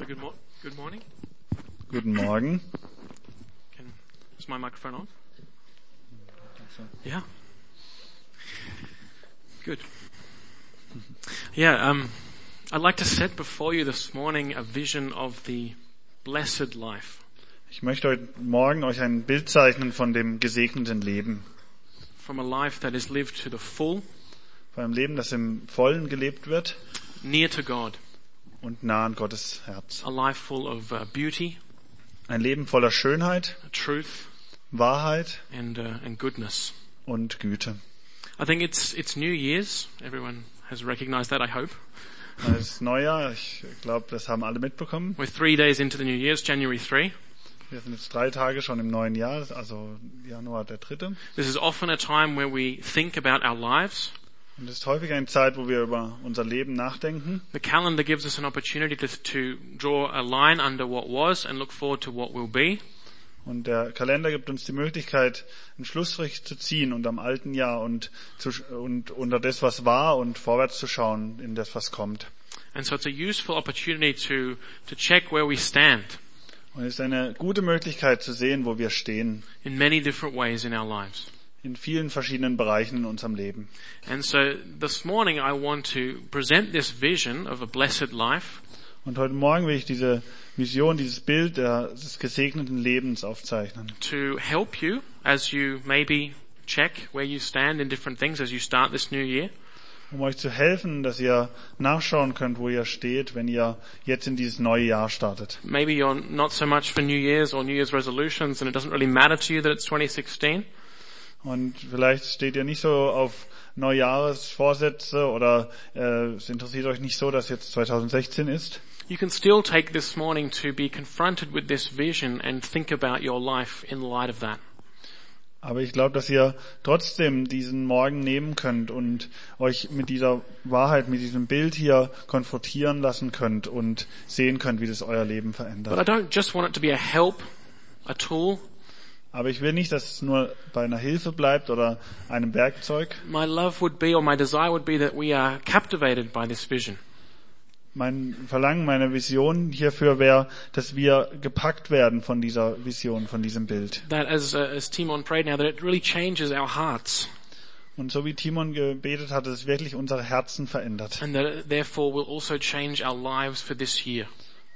So good, mo- good morning. Guten Morgen. Can, is my microphone on? Yeah. Good. Yeah, um, I'd like to set before you this morning a vision of the blessed life, Ich möchte heute Morgen euch ein Bild zeichnen von dem gesegneten Leben. from a life that is lived to the full, Von einem Leben, das im Vollen gelebt wird near to God, und nah an Gottes Herz. a life full of uh, beauty, Ein Leben voller Schönheit, truth, Wahrheit and uh, and goodness. und Güte. I think it's it's New Year's. Everyone has recognized that. I hope Es ist Neujahr, ich glaube, das haben alle mitbekommen. we're three days into the New Year's, January three. Wir sind jetzt drei Tage schon im neuen Jahr, also Januar der dritte. This is often a time where we think about our lives. Und es ist häufig eine Zeit, wo wir über unser Leben nachdenken. The calendar gives us an opportunity to, to draw a line under what was and look forward to what will be. Und der Kalender gibt uns die Möglichkeit, einen Schlussstrich zu ziehen und am alten Jahr und, zu, und unter das, was war und vorwärts zu schauen in das, was kommt. And so it's a useful opportunity to, to check where we stand Und es ist eine gute Möglichkeit zu sehen, wo wir stehen, in many different ways in our lives. In vielen verschiedenen Bereichen in unserem Leben. And so this morning I want to present this vision of a blessed life Und heute Morgen will ich diese Vision, dieses Bild des gesegneten Lebens aufzeichnen. to help you as you maybe check where you stand in different things as you start this new year. Um euch zu helfen, dass ihr nachschauen könnt, wo ihr steht, wenn ihr jetzt in dieses neue Jahr startet. Maybe you're not so much for New Year's or New Year's resolutions and it doesn't really matter to you that it's 2016. Und vielleicht steht ihr nicht so auf Neujahresvorsätze oder äh, es interessiert euch nicht so, dass jetzt 2016 ist. You can still take this morning to be confronted with this vision and think about your life in light of that. Aber ich glaube, dass ihr trotzdem diesen Morgen nehmen könnt und euch mit dieser Wahrheit, mit diesem Bild hier konfrontieren lassen könnt und sehen könnt, wie das euer Leben But I verändert. don't just want it to be a help, a tool. Aber ich will nicht, dass es nur bei einer Hilfe bleibt oder einem Werkzeug. My love would be or my desire would be that we are captivated by this vision. Mein Verlangen, meine Vision hierfür wäre, dass wir gepackt werden von dieser Vision, von diesem Bild. That as, uh, as Timon prayed now, that it really changes our hearts Und so wie Timon gebetet hat, dass es wirklich unsere Herzen verändert. and that it therefore will also change our lives for this year.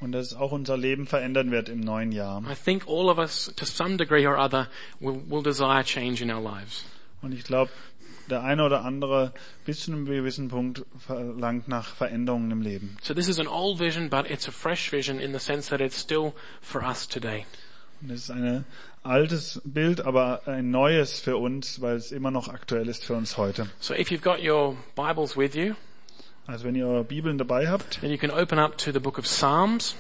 Und dass es auch unser Leben verändern wird im neuen Jahr. I think all of us to some degree or other will, will desire change in our lives. Und ich glaube, der eine oder andere bis zu einem gewissen Punkt verlangt nach Veränderungen im Leben. So this is an old vision, but it's a fresh vision in the sense that it's still for us today. Und es ist ein altes Bild, aber ein neues für uns, weil es immer noch aktuell ist für uns heute. So if you've got your Bibles with you, Also wenn ihr eure Bibeln dabei habt, then you can open up to the book of Psalms,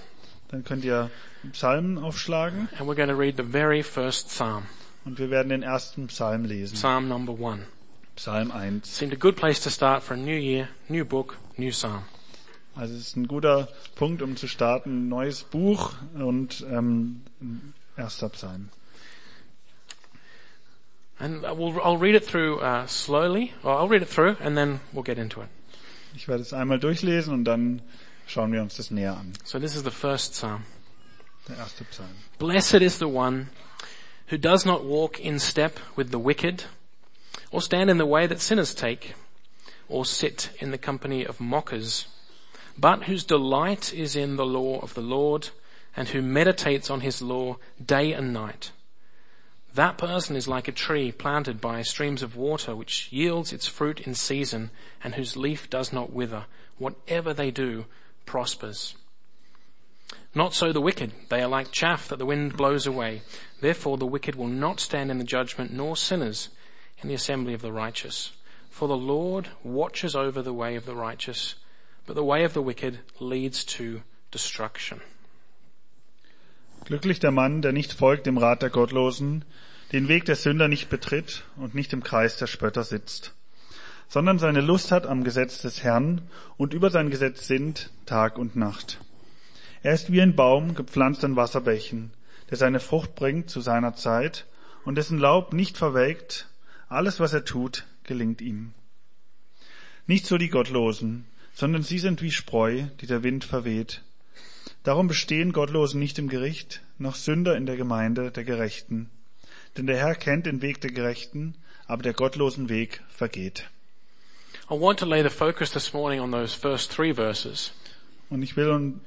dann könnt ihr Psalmen aufschlagen and we're going to read the very first Psalm, und wir werden den ersten Psalm lesen. Psalm number one. Psalm 1. Seemed a good place to start for a new year, new book, new Psalm. Also es ist ein guter Punkt, um zu starten. Neues Buch und ähm, erster Psalm. And we'll, I'll read it through uh, slowly, or I'll read it through, and then we'll get into it. Ich werde es einmal durchlesen und dann schauen wir uns das näher an. So this is the first Psalm. Der erste Psalm. Blessed is the one who does not walk in step with the wicked, or stand in the way that sinners take, or sit in the company of mockers, but whose delight is in the law of the Lord, and who meditates on his law day and night. That person is like a tree planted by streams of water, which yields its fruit in season, and whose leaf does not wither. Whatever they do prospers. Not so the wicked. They are like chaff that the wind blows away. Therefore the wicked will not stand in the judgment, nor sinners in the assembly of the righteous. For the Lord watches over the way of the righteous, but the way of the wicked leads to destruction. Glücklich der Mann, der nicht folgt dem Rat der Gottlosen, den Weg der Sünder nicht betritt und nicht im Kreis der Spötter sitzt, sondern seine Lust hat am Gesetz des Herrn und über sein Gesetz sinnt Tag und Nacht. Er ist wie ein Baum gepflanzt an Wasserbächen, der seine Frucht bringt zu seiner Zeit und dessen Laub nicht verwelkt, alles was er tut, gelingt ihm. Nicht so die Gottlosen, sondern sie sind wie Spreu, die der Wind verweht. Darum bestehen Gottlosen nicht im Gericht, noch Sünder in der Gemeinde der Gerechten. Denn der Herr kennt den Weg der Gerechten, aber der gottlosen Weg vergeht. I want to lay the focus this morning on those first three verses. Und ich will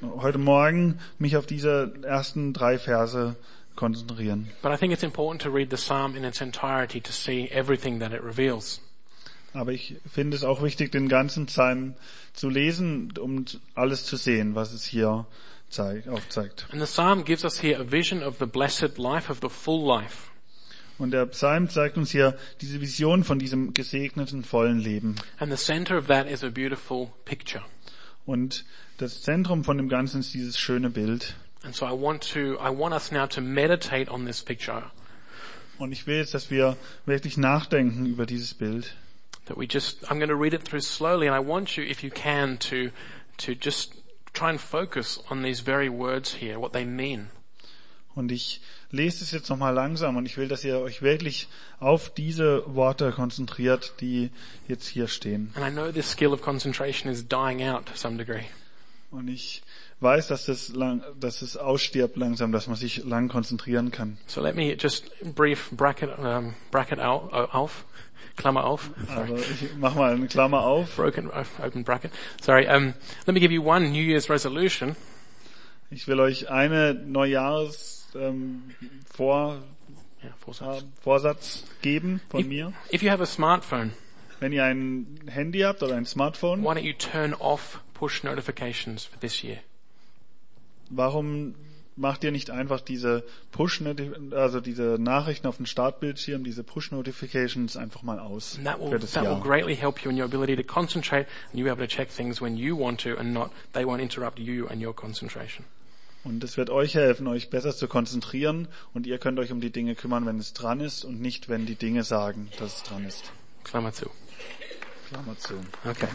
heute Morgen mich auf diese ersten drei Verse konzentrieren. But I think it's important to read the psalm in its entirety to see everything that it reveals. Aber ich finde es auch wichtig, den ganzen Psalm zu lesen, um alles zu sehen, was es hier zeigt, aufzeigt. And the psalm gives us here a vision of the blessed life, of the full life. Und der Psalm zeigt uns hier diese Vision von diesem gesegneten, vollen Leben. And the center of that is a beautiful picture. Und das Zentrum von dem Ganzen ist dieses schöne Bild. And so I want to, I want us now to meditate on this picture, Und ich will jetzt, dass wir wirklich nachdenken über dieses Bild. That we just, I'm going to read it through slowly and I want you, if you can, to, to just try and focus on these very words here, what they mean. Und ich lese es jetzt nochmal langsam und ich will, dass ihr euch wirklich auf diese Worte konzentriert, die jetzt hier stehen. And I know this skill of concentration is dying out to some degree. Und ich weiß, dass das lang, dass es ausstirbt langsam, dass man sich lang konzentrieren kann. So let me just brief bracket, um, bracket out, uh, auf, Klammer auf, sorry. Aber ich mach mal eine Klammer auf. broken uh, open bracket. Sorry. Um, let me give you one New Year's resolution. Ich will euch eine Neujahrs ähm, Vor, Yeah, four äh. Vorsatz geben von If, mir. if you have a smartphone, Wenn ihr ein Handy habt oder ein Smartphone, why don't you turn off push notifications for this year? Warum macht ihr nicht einfach diese Push, also diese Nachrichten auf dem Startbildschirm, diese Push Notifications einfach mal aus And that will für das that will Jahr? greatly help you in your ability to concentrate, and you be able to check things when you want to, and not they won't interrupt you and your concentration. Und es wird euch helfen, euch besser zu konzentrieren und ihr könnt euch um die Dinge kümmern, wenn es dran ist und nicht, wenn die Dinge sagen, dass es dran ist. Klammer zu. Klammer zu. Okay.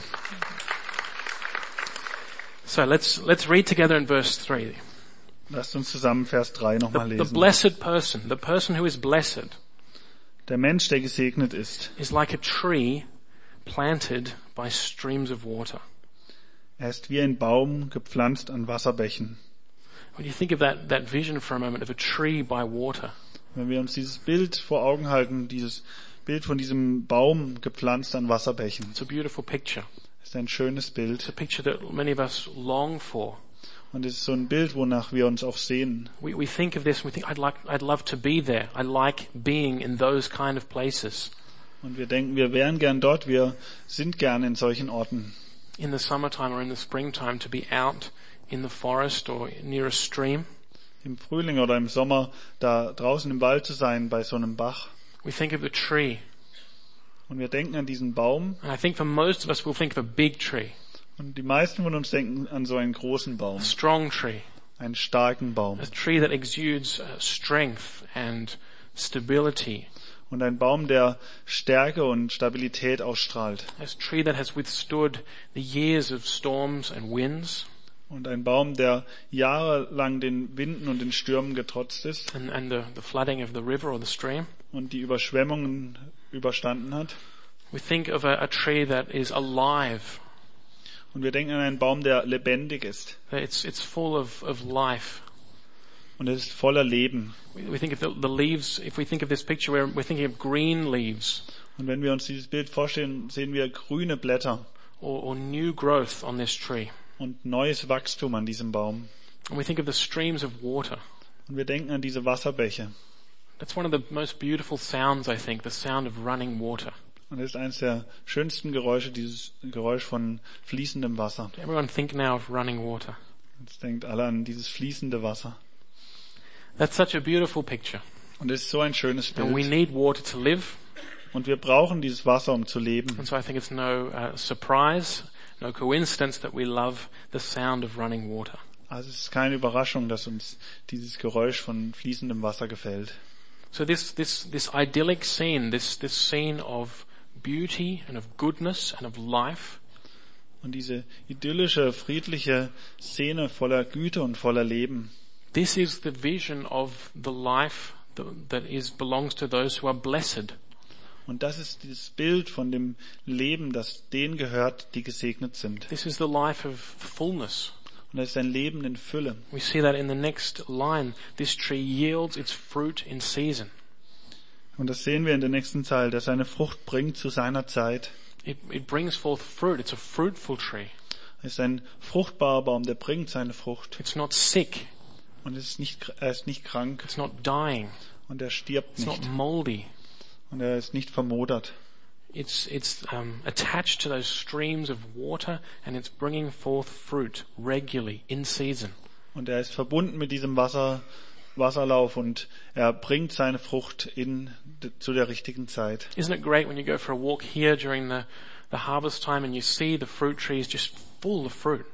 So let's let's read together in verse three. Lasst uns zusammen Vers 3 The, nochmal the lesen. blessed person, the person who is blessed, Der Mensch, der gesegnet ist, is like a tree planted by streams of water. er ist wie ein Baum gepflanzt an Wasserbächen. When you think of that, that vision for a moment of a tree by water, Wenn wir uns dieses Bild vor Augen halten, dieses Bild von diesem Baum gepflanzt an Wasserbächen, it's a beautiful picture. Ist ein schönes It's Bild. a picture that many of us long for. Und es ist so ein Bild, wonach wir uns auch sehen. We, we think of this and we think, I'd like, I'd love to be there. I like being in those kind of places. Und wir denken, wir wären gern dort, wir sind gern in solchen Orten. In the summertime or in the springtime to be out in the forest or near a stream. Im Frühling oder im Sommer da draußen im Wald zu sein, bei so einem Bach. We think of the tree. Und wir denken an diesen Baum. And I think for most of us we'll think of a big tree, Und die meisten von uns denken an so einen großen Baum. a strong tree, Einen starken Baum. a tree that exudes uh, strength and stability, Und ein Baum, der Stärke und Stabilität ausstrahlt. a tree that has withstood the years of storms and winds Und ein Baum, der jahrelang den Winden und den Stürmen getrotzt ist and, and the, the flooding of the river or the stream. und die Überschwemmungen überstanden hat. We think of a, a tree that is alive, Und wir denken an einen Baum, der lebendig ist. it's, it's full of, of life. Und er ist voller Leben. We think of the, the leaves, if we think of this picture, we're, we're thinking of green leaves Und wenn wir uns dieses Bild vorstellen, sehen wir grüne Blätter or, or new growth on this tree. und neues Wachstum an diesem Baum. And we think of the streams of water. Und wir denken an diese Wasserbäche. That's one of the most beautiful sounds, I think, the sound of running water. Und das ist eines der schönsten Geräusche, dieses Geräusch von fließendem Wasser. Everyone think now of running water. Jetzt denkt alle an dieses fließende Wasser. That's such a beautiful picture. Und es ist so ein schönes And we Bild. need water to live. Und wir brauchen dieses Wasser, um zu leben. And so I think it's no uh, surprise, no coincidence that we love the sound of running water. Also es ist keine Überraschung, dass uns dieses Geräusch von fließendem Wasser gefällt. So this, this, this idyllic scene, this, this scene of beauty and of goodness and of life, Und diese idyllische, friedliche Szene voller Güte und voller Leben, this is the vision of the life that, is, belongs to those who are blessed. und das ist dieses Bild von dem Leben, das denen gehört, die gesegnet sind. This is the life of fullness. Und das ist ein Leben in Fülle. We see that in the next line. This tree yields its fruit in season. Und das sehen wir in der nächsten Zeile, dass seine Frucht bringt zu seiner Zeit. It, it brings forth fruit. It's a fruitful tree. Es ist ein fruchtbarer Baum, der bringt seine Frucht. It's not sick. Und es ist nicht, er ist nicht krank It's not dying. und er stirbt It's not nicht moldy. und er ist nicht vermodert. It's, it's um, attached to those streams of water and it's bringing forth fruit regularly in season. Und er ist verbunden mit diesem Wasser, Wasserlauf und er bringt seine Frucht in, zu der richtigen Zeit. Isn't it great when you go for a walk here during the, the harvest time and you see the fruit trees just full of fruit?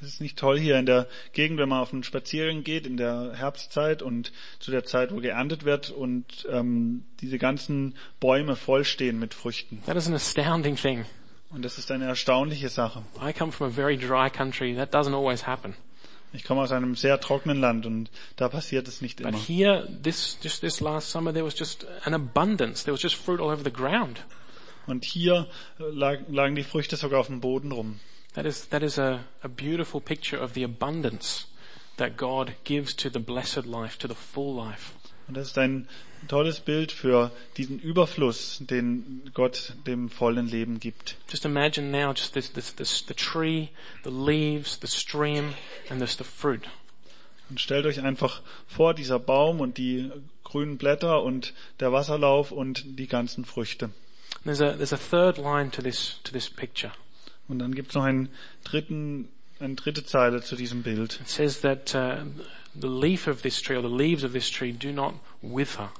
Es ist nicht toll hier in der Gegend, wenn man auf einen Spaziergang geht in der Herbstzeit und zu der Zeit, wo geerntet wird und ähm, diese ganzen Bäume vollstehen mit Früchten. That is an astounding thing. Und das ist eine erstaunliche Sache. I come from a very dry country. That doesn't always happen. Ich komme aus einem sehr trockenen Land und da passiert es nicht But immer. here, this, just this last summer, there was just an abundance. There was just fruit all over the ground. Und hier lag, lagen die Früchte sogar auf dem Boden rum. That is, that is a, a beautiful picture of the abundance that God gives to the blessed life, to the full life. Und das ist ein tolles Bild für diesen Überfluss, den Gott dem vollen Leben gibt. Just imagine now just this, this, this, the tree, the leaves, the stream, and there's the fruit. Und stellt euch einfach vor, dieser Baum und die grünen Blätter und der Wasserlauf und die ganzen Früchte. There's a, there's a third line to this, to this picture. Und dann gibt es noch einen dritten, eine dritte Zeile zu diesem Bild. It says that uh, the leaf of this tree or the leaves of this tree do not wither.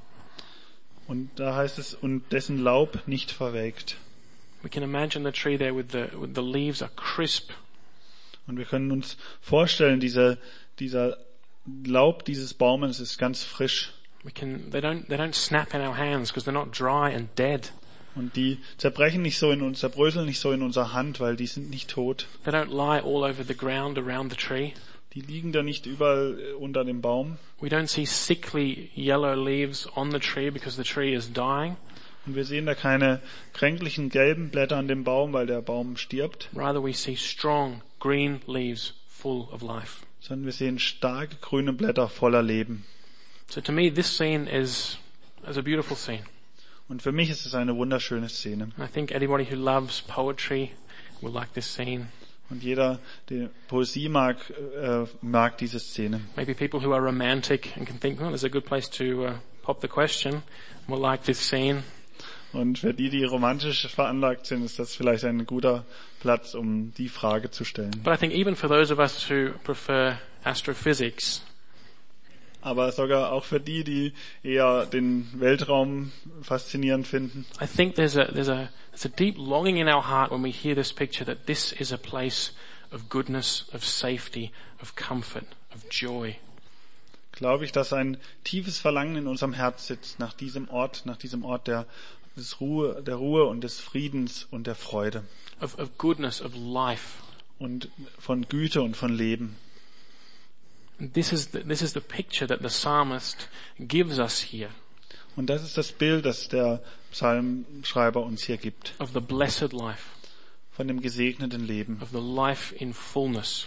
Und da heißt es, und dessen Laub nicht verwelkt. We can imagine the tree there with the, with the leaves are crisp. Und wir können uns vorstellen, diese, dieser Laub dieses Baumes ist ganz frisch. We can, they don't, they don't snap in our hands because they're not dry and dead. Und die zerbrechen nicht so in uns, zerbröseln nicht so in unserer Hand, weil die sind nicht tot. They don't lie all over the ground around the tree. Die liegen da nicht überall äh, unter dem Baum. We don't see sickly yellow leaves on the tree because the tree is dying. Und wir sehen da keine kränklichen gelben Blätter an dem Baum, weil der Baum stirbt, Rather we see strong green leaves full of life. sondern wir sehen starke grüne Blätter voller Leben. So to me this scene is, is a beautiful scene. Und für mich ist es eine wunderschöne Szene. I think anybody who loves poetry will like this scene. Und jeder, der Poesie mag, äh, mag diese Szene. Maybe people who are romantic and can think, well, there's a good place to uh, pop the question will like this scene. Und für die, die romantisch veranlagt sind, ist das vielleicht ein guter Platz, um die Frage zu stellen. But I think even for those of us who prefer astrophysics, Aber sogar auch für die, die eher den Weltraum faszinierend finden. I think there's a, there's a, there's a deep longing in our heart when we hear this picture that this is a place of goodness, of safety, of comfort, of joy. Glaube ich, dass ein tiefes Verlangen in unserem Herz sitzt nach diesem Ort, nach diesem Ort der, des Ruhe, der Ruhe und des Friedens und der Freude Of, of goodness, of life. und von Güte und von Leben. This is the, this is the picture that the psalmist gives us here Und das ist das Bild, das der Psalmschreiber uns hier gibt. of the blessed life, Von dem gesegneten Leben. of the life in fullness.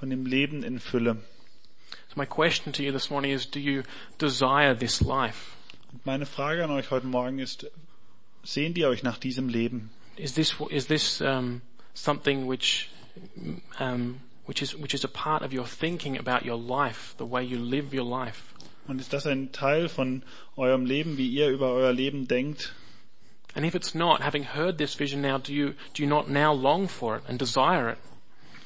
Von dem Leben in Fülle. So my question to you this morning is, do you desire this life? Und meine Frage an euch heute Morgen ist, sehnt ihr euch nach diesem Leben? Is this, is this, um, something which, um, which is, which is a part of your thinking about your life, the way you live your life? Und ist das ein Teil von eurem Leben, wie ihr über euer Leben denkt? And if it's not, having heard this vision now, do you, do you not now long for it and desire it?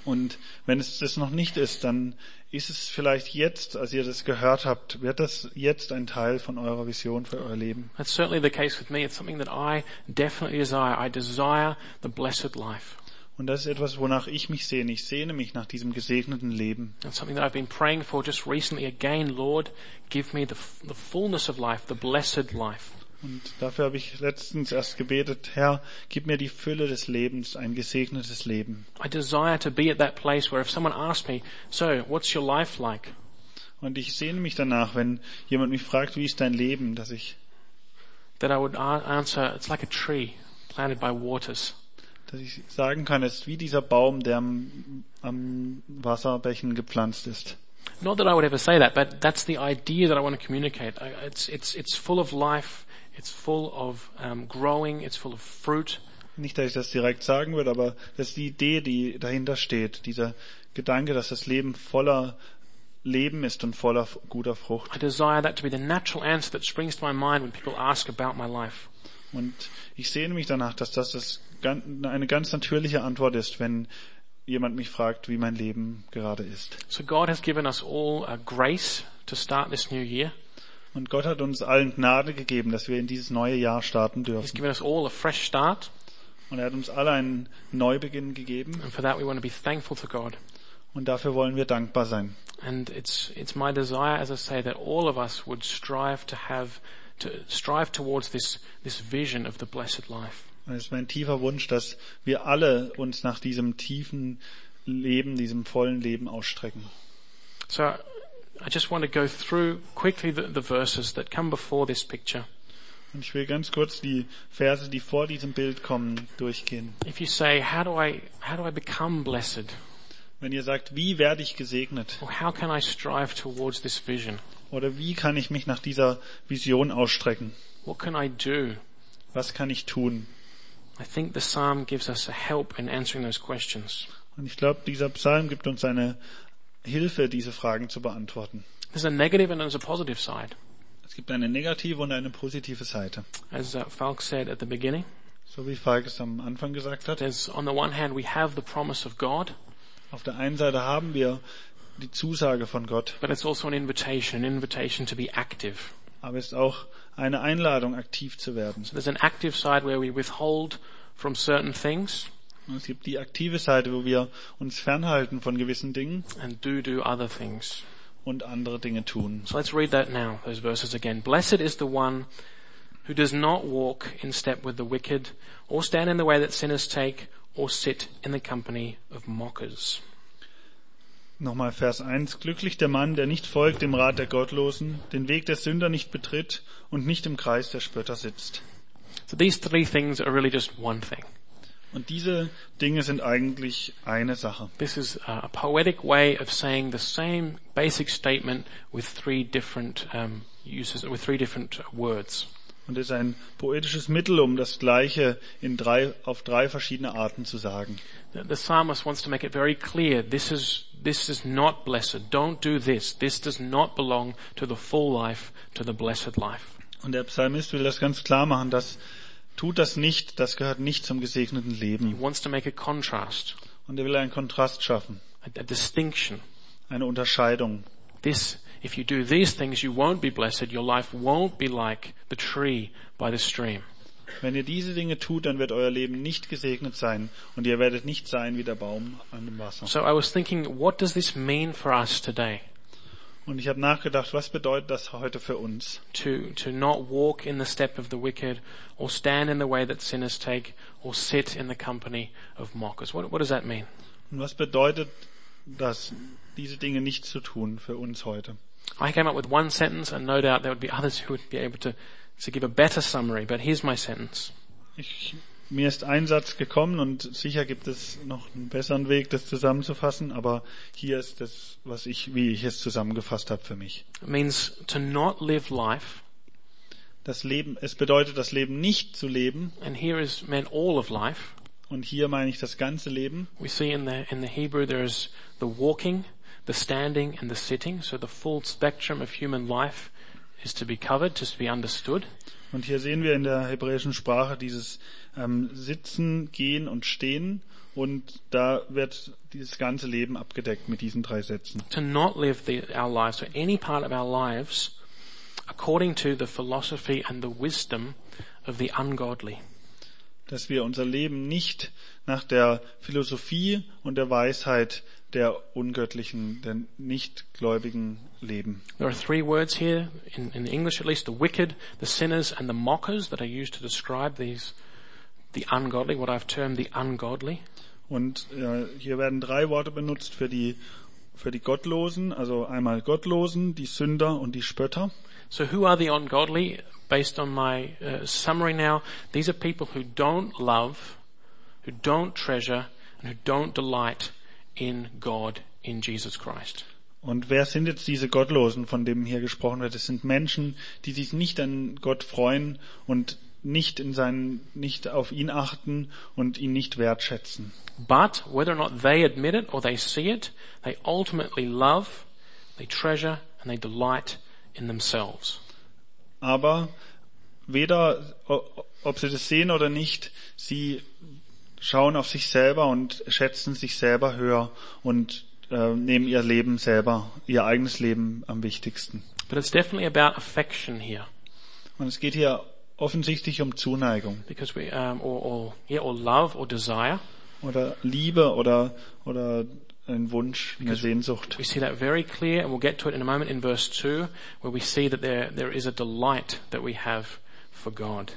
Und wenn es das noch nicht ist, dann ist es vielleicht jetzt, als ihr das gehört habt, wird das jetzt ein Teil von eurer Vision für euer Leben. That's certainly the case with me. It's something that I definitely desire. I desire the blessed life. Und das ist etwas, wonach ich mich sehne. Ich sehne mich nach diesem gesegneten Leben. And something that I've been praying for just recently again, Lord, give me the, the fullness of life, the blessed life. Und dafür habe ich letztens erst gebetet, Herr, gib mir die Fülle des Lebens, ein gesegnetes Leben. I desire to be at that place where if someone asks me, so what's your life like? Und ich sehne mich danach, wenn jemand mich fragt, wie ist dein Leben, dass ich, That I would answer, it's like a tree planted by waters. Dass ich sagen kann, ist wie dieser Baum, der am, am Wasserbächen gepflanzt ist. Not that I would ever say that, but that's the idea that I want to communicate. It's, it's, it's full of life, it's full of um, growing, it's full of fruit. Nicht, dass ich das direkt sagen würde, aber das ist die Idee, die dahinter steht. Dieser Gedanke, dass das Leben voller Leben ist und voller guter Frucht. I desire that to be the natural answer that springs to my mind when people ask about my life. Und ich sehne mich danach, dass das, eine ganz natürliche Antwort ist, wenn jemand mich fragt, wie mein Leben gerade ist. So God has given us all a grace to start this new year. Und Gott hat uns allen Gnade gegeben, dass wir in dieses neue Jahr starten He's dürfen. given us all a fresh start, Und er hat uns alle einen Neubeginn gegeben. and for that we want to be thankful to God. Und dafür wollen wir dankbar sein. And it's, it's my desire, as I say, that all of us would strive to have, to strive towards this, this vision of the blessed life. Es ist mein tiefer Wunsch, dass wir alle uns nach diesem tiefen Leben, diesem vollen Leben ausstrecken. So I just want to go through quickly the, the verses that come before this picture. Und ich will ganz kurz die Verse, die vor diesem Bild kommen, durchgehen. If you say, how do I, how do I become blessed? Wenn ihr sagt, wie werde ich gesegnet? Or how can I strive towards this vision? Oder wie kann ich mich nach dieser Vision ausstrecken? What can I do? Was kann ich tun? I think the psalm gives us a help in answering those questions. Und ich glaube, dieser Psalm gibt uns eine Hilfe, diese Fragen zu beantworten. There's a negative and there's a positive side. Es gibt eine negative und eine positive Seite. As uh, Falk said at the beginning, So wie Falk es am Anfang gesagt hat. there's on the one hand we have the promise of God, Auf der einen Seite haben wir die Zusage von Gott, but it's also an invitation, an invitation to be active. aber es ist auch eine Einladung, aktiv zu werden. So there's an active side where we withhold from certain things Und es gibt die aktive Seite, wo wir uns fernhalten von gewissen Dingen and do do other things. und andere Dinge tun. So let's read that now, those verses again. Blessed is the one who does not walk in step with the wicked, or stand in the way that sinners take, or sit in the company of mockers. Nochmal Vers 1. Glücklich der Mann, der nicht folgt dem Rat der Gottlosen, den Weg der Sünder nicht betritt und nicht im Kreis der Spötter sitzt. So these three things are really just one thing. Und diese Dinge sind eigentlich eine Sache. This is a poetic way of saying the same basic statement with three different um, uses, with three different words. Und es ist ein poetisches Mittel, um das Gleiche in drei, auf drei verschiedene Arten zu sagen. The, the psalmist wants to make it very clear. This is this is not blessed. Don't do this. This does not belong to the full life, to the blessed life. Und der Psalmist will das ganz klar machen, dass tut das nicht, das gehört nicht zum gesegneten He Leben. wants to make a contrast, Und er will einen Kontrast schaffen, a, a distinction. eine Unterscheidung. This, if you do these things, you won't be blessed. Your life won't be like the tree by the stream. Wenn ihr diese Dinge tut, dann wird euer Leben nicht gesegnet sein und ihr werdet nicht sein wie der Baum an dem Wasser. So I was thinking, what does this mean for us today? Und ich habe nachgedacht, was bedeutet das heute für uns? To, to not walk in the step of the wicked, or stand in the way that sinners take, or sit in the company of mockers. What, what does that mean? Und was bedeutet das, diese Dinge nicht zu tun für uns heute? I came up with one sentence, and no doubt there would be others who would be able to, to give a better summary, but here's my sentence. Ich, mir ist ein Satz gekommen und sicher gibt es noch einen besseren Weg, das zusammenzufassen, aber hier ist das, was ich, wie ich es zusammengefasst habe für mich. It means to not live life, Das Leben, es bedeutet das Leben nicht zu leben and here is meant all of life. und hier meine ich das ganze Leben. We see in the, in the Hebrew there's the walking, the standing, and the sitting, so the full spectrum of human life is to be covered, to be understood. Und hier sehen wir in der hebräischen Sprache dieses ähm, Sitzen, Gehen und Stehen und da wird dieses ganze Leben abgedeckt mit diesen drei Sätzen. To not live the, our lives, or any part of our lives, according to the philosophy and the wisdom of the ungodly. Dass wir unser Leben nicht nach der Philosophie und der Weisheit der ungöttlichen, der nichtgläubigen leben. There are three words here, in, in English at least, the wicked, the sinners, and the mockers that are used to describe these, the ungodly, what I've termed the ungodly. Und äh, hier werden drei Worte benutzt für die für die Gottlosen, also einmal Gottlosen, die Sünder und die Spötter. So who are the ungodly? Based on my uh, summary now, these are people who don't love, who don't treasure and who don't delight in God, in Jesus Christ. Und wer sind jetzt diese Gottlosen, von denen hier gesprochen wird? Es sind Menschen, die sich nicht an Gott freuen und nicht in seinen, nicht auf ihn achten und ihn nicht wertschätzen. But whether or not they admit it or they see it, they ultimately love, they treasure and they delight in themselves. Aber weder, ob sie das sehen oder nicht, sie schauen auf sich selber und schätzen sich selber höher und äh, nehmen ihr Leben selber, ihr eigenes Leben am wichtigsten. But it's definitely about affection here. Und es geht hier offensichtlich um Zuneigung Because we, um, or, or, yeah, or love or desire. oder Liebe oder, oder ein Wunsch, eine Sehnsucht. We see that very clear and we'll get to it in a moment in verse 2 where we see that there, there is a delight that we have for God.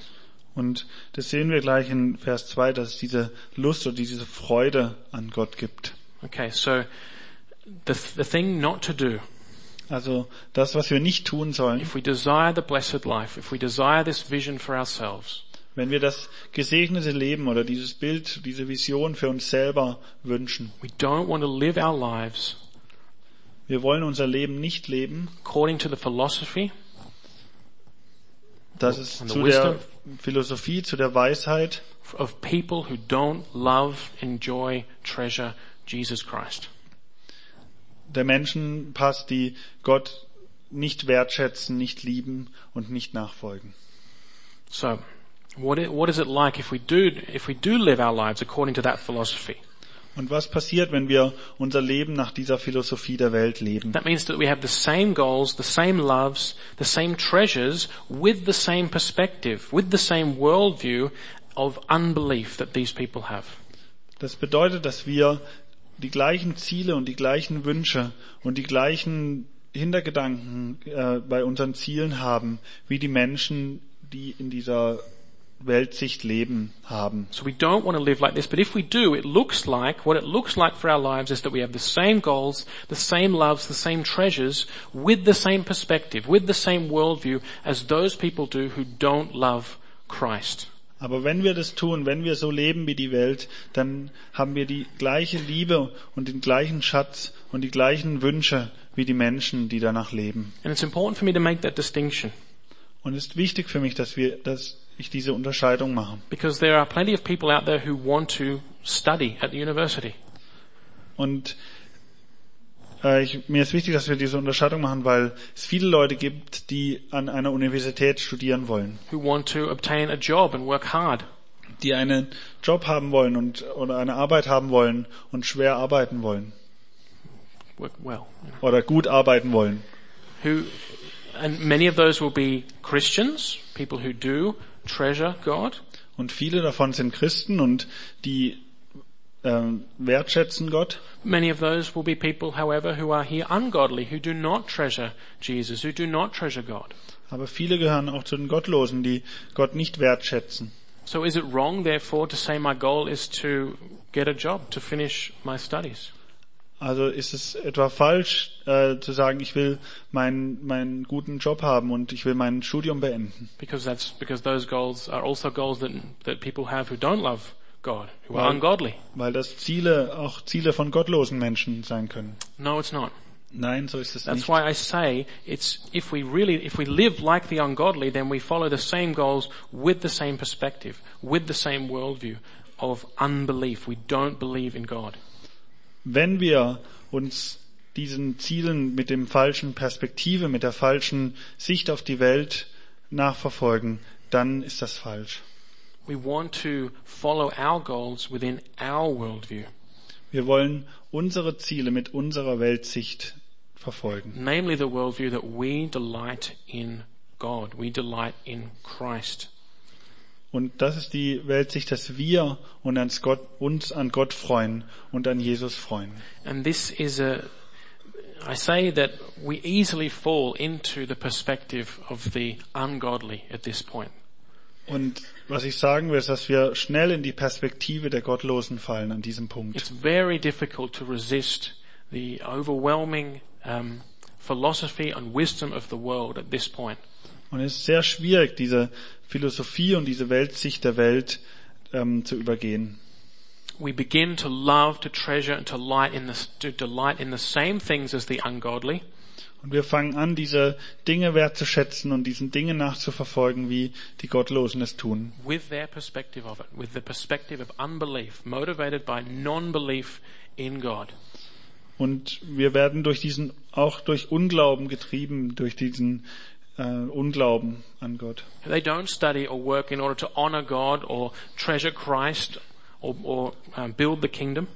Und das sehen wir gleich in Vers 2, dass es diese Lust oder diese Freude an Gott gibt. Okay, so the, the thing not to do Also das, was wir nicht tun sollen, if we desire the blessed life, if we desire this vision for ourselves, wenn wir das gesegnete Leben oder dieses Bild, diese Vision für uns selber wünschen. we don't want to live our lives Wir wollen unser Leben nicht leben, according to the philosophy And the zu der Philosophie, zu der Weisheit of people who don't love, enjoy, treasure Jesus Christ. Der Menschen passt, die Gott nicht wertschätzen, nicht lieben und nicht nachfolgen. So, what, i- what is it like if we do, if we do live our lives according to that philosophy? Und was passiert, wenn wir unser Leben nach dieser Philosophie der Welt leben? That means that we have the same goals, the same loves, the same treasures with the same perspective, with the same worldview of unbelief that these people have. Das bedeutet, dass wir die gleichen Ziele und die gleichen Wünsche und die gleichen Hintergedanken äh, bei unseren Zielen haben, wie die Menschen, die in dieser Weltsicht leben, haben. So we don't want to live like this, but if we do, it looks like, what it looks like for our lives is that we have the same goals, the same loves, the same treasures, with the same perspective, with the same worldview as those people do who don't love Christ. Aber wenn wir das tun, wenn wir so leben wie die Welt, dann haben wir die gleiche Liebe und den gleichen Schatz und die gleichen Wünsche wie die Menschen, die danach leben. And it's important for me to make that distinction Und es ist wichtig für mich, dass wir, dass ich diese Unterscheidung mache. because there are plenty of people out there who want to study at the university. Und ich, mir ist wichtig, dass wir diese Unterscheidung machen, weil es viele Leute gibt, die an einer Universität studieren wollen, who want to obtain a job and work hard, die einen Job haben wollen und oder eine Arbeit haben wollen und schwer arbeiten wollen. Work well, oder gut arbeiten wollen. who, and many of those will be Christians, people who do treasure God, Und viele davon sind Christen und die ähm, wertschätzen Gott. Many of those will be people, however, who are here ungodly, who do not treasure Jesus, who do not treasure God. Aber viele gehören auch zu den Gottlosen, die Gott nicht wertschätzen. So is it wrong, therefore, to say my goal is to get a job, to finish my studies? Also ist es etwa falsch äh, zu sagen, ich will meinen meinen guten Job haben und ich will mein Studium beenden, Because that's, because those goals are also goals that, that people have who don't love God, who are Well- ungodly. weil das Ziele auch Ziele von gottlosen Menschen sein können. No, it's not. Nein, so ist es That's nicht. why I say it's, if we really, if we live like the ungodly, then we follow the same goals with the same perspective, with the same worldview of unbelief. We don't believe in God. Wenn wir uns diesen Zielen mit dem falschen Perspektive, mit der falschen Sicht auf die Welt nachverfolgen, dann ist das falsch. We want to follow our goals within our worldview, Wir wollen unsere Ziele mit unserer Weltsicht verfolgen. namely the worldview that we delight in God. We delight in Christ. Und das ist die Weltsicht, dass wir Gott, uns an Gott freuen und an Jesus freuen. And this is a, I say that we easily fall into the perspective of the ungodly at this point. Und was ich sagen will, ist, dass wir schnell in die Perspektive der Gottlosen fallen an diesem Punkt. It's very difficult to resist the overwhelming um, philosophy and wisdom of the world at this point. Und es ist sehr schwierig, diese Philosophie und diese Weltsicht der Welt ähm, zu übergehen. we begin to love, to treasure, and to light in the, to delight in the same things as the ungodly. Und wir fangen an, diese Dinge wertzuschätzen und diesen Dingen nachzuverfolgen, wie die Gottlosen es tun. with their perspective of it, with the perspective of unbelief, motivated by non-belief in God. Und wir werden durch diesen, auch durch Unglauben getrieben, durch diesen äh, Unglauben an Gott. They don't study or work in order to honor God or treasure Christ or, or um, build the kingdom.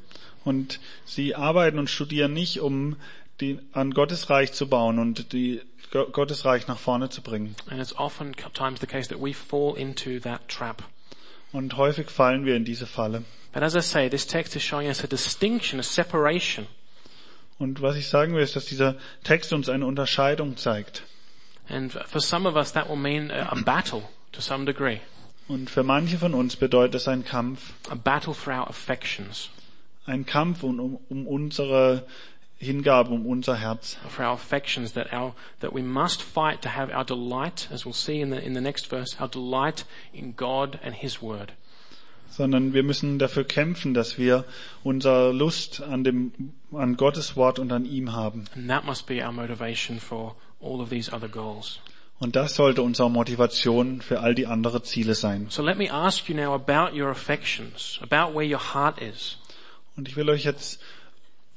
Und sie arbeiten und studieren nicht, um die, an Gottes Reich zu bauen und die Go- Gottes Reich nach vorne zu bringen. And it's oftentimes the case that we fall into that trap. Und häufig fallen wir in diese Falle. But as I say, this text is showing us a distinction, a separation. Und was ich sagen will, ist, dass dieser Text uns eine Unterscheidung zeigt. And for some of us that will mean a, battle to some degree. Und für manche von uns bedeutet es ein Kampf. A battle for our affections, Ein Kampf um, um unsere Hingabe, um unser Herz. for our affections that our, that we must fight to have our delight, as we'll see in the, in the next verse, our delight in God and His Word. Sondern wir müssen dafür kämpfen, dass wir unsere Lust an dem, an Gottes Wort und an ihm haben. And that must be our motivation for all of these other goals. Und das sollte unsere Motivation für all die anderen Ziele sein. So let me ask you now about your affections, about where your heart is. Und ich will euch jetzt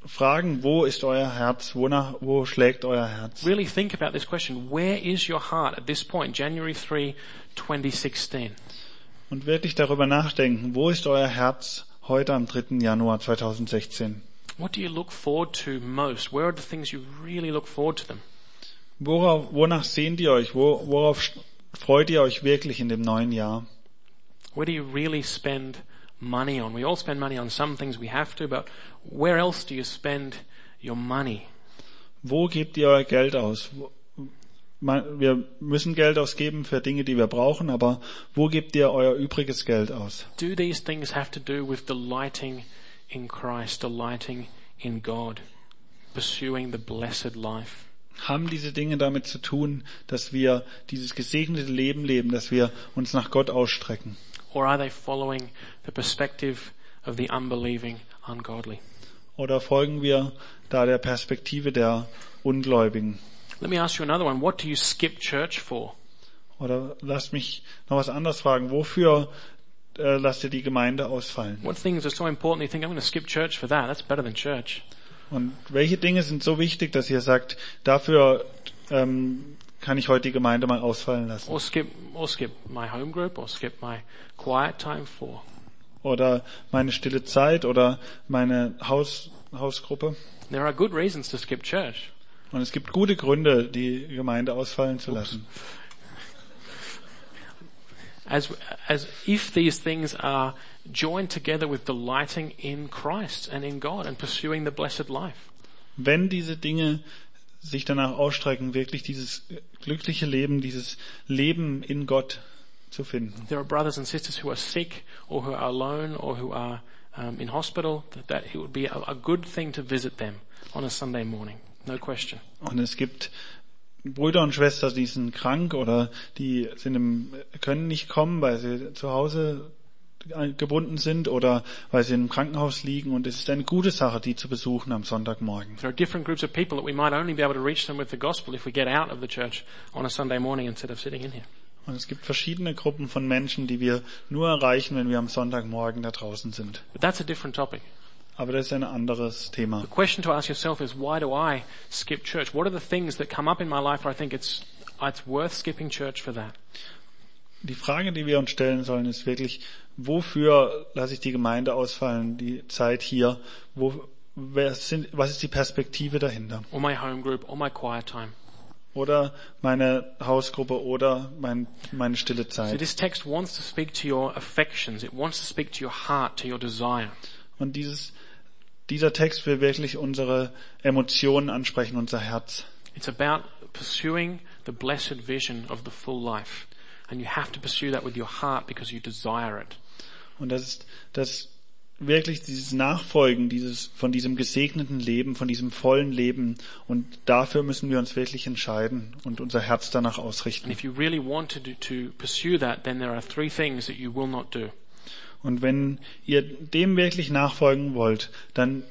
fragen, wo ist euer Herz? Wonach, wo schlägt euer Herz? Really think about this question. Where is your heart at this point, January 3, 2016? Und wirklich darüber nachdenken, wo ist euer Herz heute am 3. Januar 2016? What do you look forward to most? Where are the things you really look forward to them? Worauf, wonach sehnt ihr euch? Wo, worauf freut ihr euch wirklich in dem neuen Jahr? Where do you really spend money on? We all spend money on some things we have to, but where else do you spend your money? Wo gebt ihr euer Geld aus? Wir müssen Geld ausgeben für Dinge, die wir brauchen, aber wo gebt ihr euer übriges Geld aus? Do these things have to do with delighting in Christ, delighting in God, pursuing the blessed life? Haben diese Dinge damit zu tun, dass wir dieses gesegnete Leben leben, dass wir uns nach Gott ausstrecken? Or are they following the perspective of the unbelieving, ungodly? Oder folgen wir da der Perspektive der Ungläubigen? Let me ask you another one. What do you skip church for? Oder lasst mich noch was anderes fragen. Wofür äh, lasst ihr die Gemeinde ausfallen? What things are so important you think, I'm going to skip church for that? That's better than church. Und welche Dinge sind so wichtig, dass ihr sagt, dafür ähm, kann ich heute die Gemeinde mal ausfallen lassen? Or skip, or skip my home group, or skip my quiet time for? Oder meine stille Zeit oder meine Haus, Hausgruppe? There are good reasons to skip church. Und es gibt gute Gründe, die Gemeinde ausfallen zu lassen. As, as if these things are joined together with delighting in Christ and in God and pursuing the blessed life. Wenn diese Dinge sich danach ausstrecken, wirklich dieses glückliche Leben, dieses Leben in Gott zu finden. There are brothers and sisters who are sick or who are alone or who are um, in hospital, that, that it would be a, a good thing to visit them on a Sunday morning. No question. Und es gibt Brüder und Schwestern, die sind krank oder die sind im, können nicht kommen, weil sie zu Hause gebunden sind oder weil sie im Krankenhaus liegen und es ist eine gute Sache, die zu besuchen am Sonntagmorgen. There are different groups of people that we might only be able to reach them with the gospel if we get out of the church on a Sunday morning instead of sitting in here. Und es gibt verschiedene Gruppen von Menschen, die wir nur erreichen, wenn wir am Sonntagmorgen da draußen sind. But that's a different topic. Aber das ist ein anderes Thema. The question to ask yourself is why do I skip church? What are the things that come up in my life where I think it's, it's worth skipping church for that? Die Frage, die wir uns stellen sollen, ist wirklich, wofür lasse ich die Gemeinde ausfallen, die Zeit hier? Wo, sind, was ist die Perspektive dahinter? Or my home group or my quiet time? Oder meine Hausgruppe oder mein, meine stille So Zeit. this text wants to speak to your affections. It wants to speak to your heart, to your desire. Und dieses, dieser Text will wirklich unsere Emotionen ansprechen, unser Herz. It's about pursuing the blessed vision of the full life. And you have to pursue that with your heart because you desire it. Und das ist, das wirklich dieses Nachfolgen dieses, von diesem gesegneten Leben, von diesem vollen Leben. Und dafür müssen wir uns wirklich entscheiden und unser Herz danach ausrichten. really to, that. Und wenn ihr dem wirklich nachfolgen wollt, dann,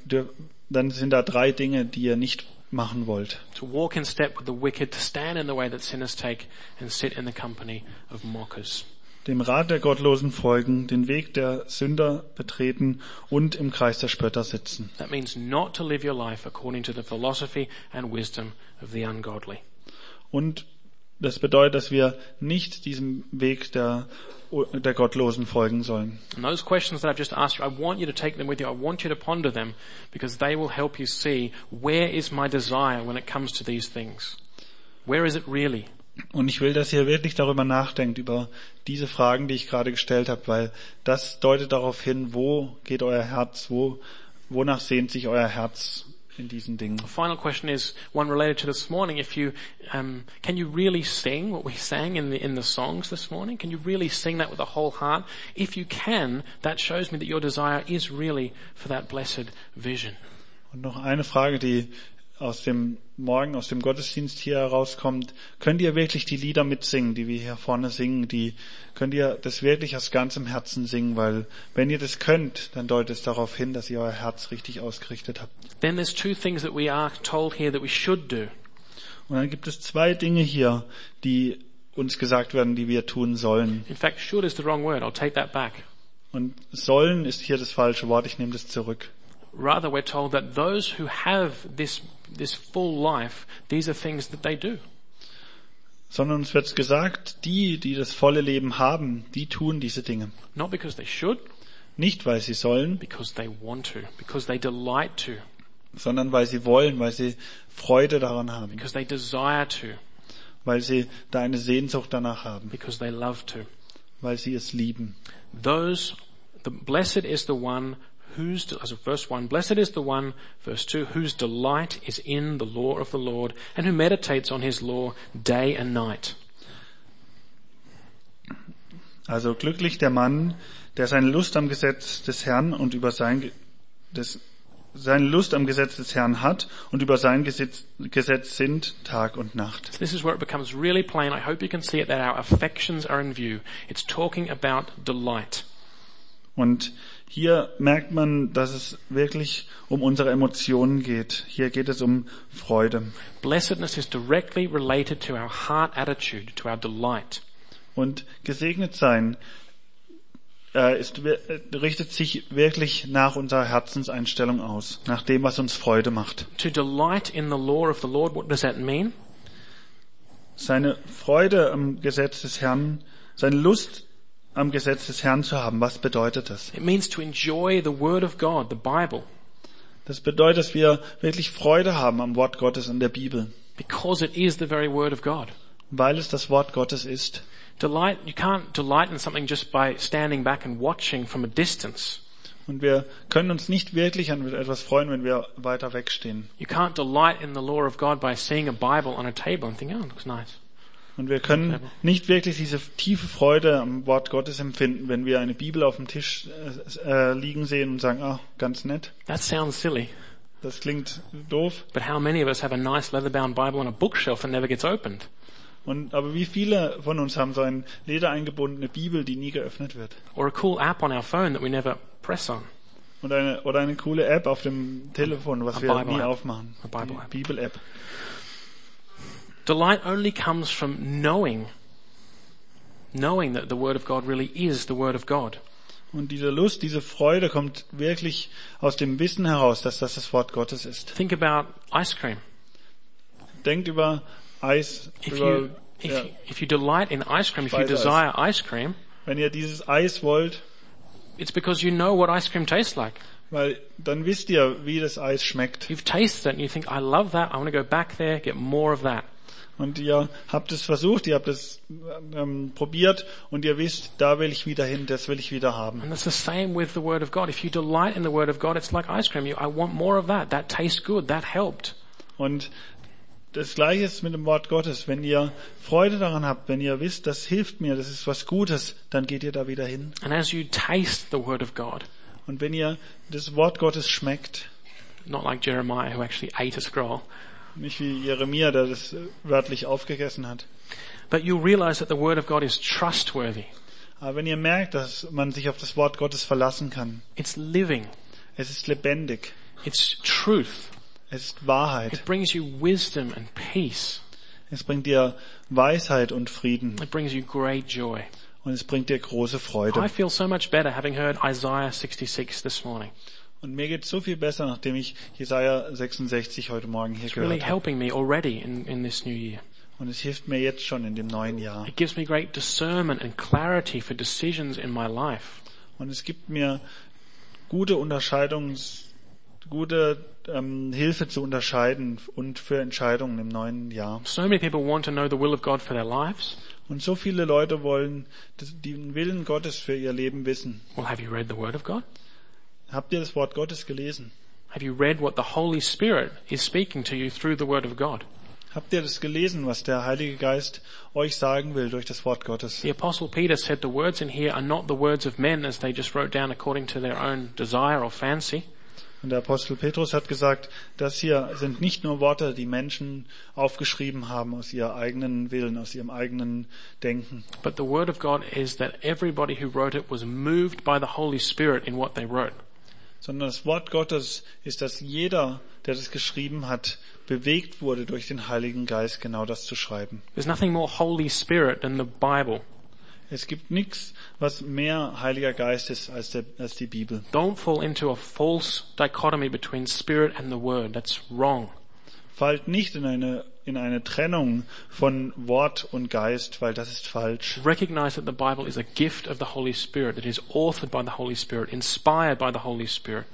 dann sind da drei Dinge, die ihr nicht machen wollt. To walk in step with the wicked, to stand in the way that sinners take, and sit in the company of mockers. Dem Rat der Gottlosen folgen, den Weg der Sünder betreten und im Kreis der Spötter sitzen. That means not to live your life according to the philosophy and wisdom of the ungodly. Und das bedeutet, dass wir nicht diesem Weg der, der Gottlosen folgen sollen. And those questions that I've just asked you, I want you to take them with you. I want you to ponder them because they will help you see where is my desire when it comes to these things. Where is it really? Und ich will, dass ihr wirklich darüber nachdenkt, über diese Fragen, die ich gerade gestellt habe, weil das deutet darauf hin, wo geht euer Herz, wo, wonach sehnt sich euer Herz in diesen Dingen. The final question is one related to this morning. If you, um, can you really sing what we sang in the, in the songs this morning? Can you really sing that with a whole heart? If you can, that shows me that your desire is really for that blessed vision. Und noch eine Frage, die aus dem Morgen, aus dem Gottesdienst hier herauskommt. Könnt ihr wirklich die Lieder mitsingen, die wir hier vorne singen? Die, könnt ihr das wirklich aus ganzem Herzen singen? Weil wenn ihr das könnt, dann deutet es darauf hin, dass ihr euer Herz richtig ausgerichtet habt. Then there's two things that we are told here that we should do. Und dann gibt es zwei Dinge hier, die uns gesagt werden, die wir tun sollen. In fact, should is the wrong word. I'll take that back. Und sollen ist hier das falsche Wort, ich nehme das zurück. Rather, we're told that those who have this, this full life, these are things that they do. Sondern uns wird gesagt, die, die das volle Leben haben, die tun diese Dinge. Not because they should, Nicht, weil sie sollen, because they want to, because they delight to, sondern weil sie wollen, weil sie Freude daran haben, because they desire to, weil sie da eine Sehnsucht danach haben, because they love to. weil sie es lieben. Those, the, blessed is the one whose, also verse 1, blessed is the one, verse 2, whose delight is in the law of the Lord and who meditates on his law day and night. Also glücklich der Mann, der seine Lust am Gesetz des Herrn und über sein des, seine Lust am Gesetz des Herrn hat und über sein Gesetz, Gesetz sind Tag und Nacht. This is where it becomes really plain. I hope you can see it that our affections are in view. It's talking about delight. Und hier merkt man, dass es wirklich um unsere Emotionen geht. Hier geht es um Freude. Blessedness is directly related to our heart attitude, to our delight. Und gesegnet sein äh, ist, äh, richtet sich wirklich nach unserer Herzenseinstellung aus, nach dem, was uns Freude macht. To delight in the law of the Lord, what does that mean? Seine Freude am Gesetz des Herrn, seine Lust am Gesetz des Herrn zu haben, was bedeutet das? It means to enjoy the Word of God, the Bible, Das bedeutet, dass wir wirklich Freude haben am Wort Gottes und der Bibel, because it is the very Word of God. weil es das Wort Gottes ist. Delight, you can't delight in something just by standing back and watching from a distance. Und wir können uns nicht wirklich an etwas freuen, wenn wir weiter wegstehen. You can't delight in the law of God by seeing a Bible on a table and thinking, oh, it looks nice. Und wir können nicht wirklich diese tiefe Freude am Wort Gottes empfinden, wenn wir eine Bibel auf dem Tisch äh, äh, liegen sehen und sagen, ah, ganz nett. That sounds silly, Das klingt doof. but how many of us have a nice leather-bound Bible on a bookshelf that never gets opened? Und, aber wie viele von uns haben so eine ledereingebundene Bibel, die nie geöffnet wird? Or a cool app on our phone that we never press on? Und eine, oder eine coole App auf dem Telefon, was A wir nie app. aufmachen. A Bible app. Delight only comes from knowing, knowing that the Word of God really is the Word of God. Und diese Lust, diese Freude kommt wirklich aus dem Wissen heraus, dass das das Wort Gottes ist. Think about ice cream. Denkt über Eis, If über, you, if, ja, you, if you delight in ice cream, if you desire ice cream, wenn ihr dieses Eis wollt, it's because you know what ice cream tastes like. weil dann wisst ihr, wie das Eis schmeckt. You've tasted it and you think, I love that. I want to go back there, get more of that. Und ihr habt es versucht, ihr habt es ähm, probiert und ihr wisst, da will ich wieder hin, das will ich wieder haben. And it's the same with the Word of God. If you delight in the Word of God, it's like ice cream. You, I want more of that. That tastes good. That helped. Und das Gleiche ist mit dem Wort Gottes. Wenn ihr Freude daran habt, wenn ihr wisst, das hilft mir, das ist was Gutes, dann geht ihr da wieder hin. And as you taste the Word of God, Und wenn ihr das Wort Gottes schmeckt, not like Jeremiah who actually ate a scroll, nicht wie Jeremia, der das wörtlich aufgegessen hat, but you'll realize that the Word of God is trustworthy. Aber wenn ihr merkt, dass man sich auf das Wort Gottes verlassen kann, It's living. es ist lebendig, It's truth. es ist Wahrheit, It brings you wisdom and peace. es bringt dir Weisheit und Frieden It brings you great joy. und es bringt dir große Freude. I feel so much better having heard Isaiah 66 this morning. Und mir geht so viel besser, nachdem ich Jesaja 66 heute Morgen hier It's really gehört habe. helping me already in, in this new year. Und es hilft mir jetzt schon in dem neuen Jahr. It gives me great discernment and clarity for decisions in my life. Und es gibt mir gute Unterscheidungs, gute ähm, Hilfe zu unterscheiden und für Entscheidungen im neuen Jahr. So many people want to know the will of God for their lives. Und so viele Leute wollen den Willen Gottes für ihr Leben wissen. Well, have you read the Word of God? Habt ihr das Wort Gottes gelesen? Have you read what the Holy Spirit is speaking to you through the Word of God? Habt ihr das gelesen, was der Heilige Geist euch sagen will durch das Wort Gottes? The Apostle Peter said the words in here are not the words of men as they just wrote down according to their own desire or fancy. Und der Apostel Petrus hat gesagt, das hier sind nicht nur Worte, die Menschen aufgeschrieben haben aus ihrem eigenen Willen, aus ihrem eigenen Denken, But the Word of God is that everybody who wrote it was moved by the Holy Spirit in what they wrote. Sondern das Wort Gottes ist, dass jeder, der das geschrieben hat, bewegt wurde durch den Heiligen Geist, genau das zu schreiben. There's nothing more Holy Spirit than the Bible. Es gibt nichts, was mehr Heiliger Geist ist als, der, als die Bibel. Don't fall into a false dichotomy between Spirit and the Word. That's wrong. Fallt nicht in eine, in eine Trennung von Wort und Geist, weil das ist falsch. Recognize that the Bible is a gift of the Holy Spirit that is authored by the Holy Spirit, inspired by the Holy Spirit.